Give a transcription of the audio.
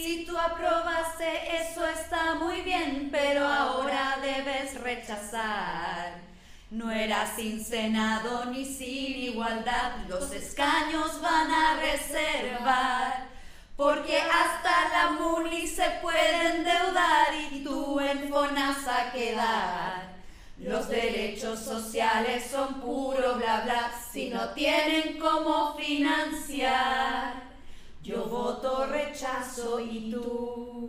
Si tú aprobaste, eso está muy bien, pero ahora debes rechazar. No era sin Senado ni sin igualdad, los escaños van a reservar. Porque hasta la MUNI se puede endeudar y tú en FONASA quedar. Los derechos sociales son puro bla bla si no tienen cómo financiar. Yo voto rechazo y tú.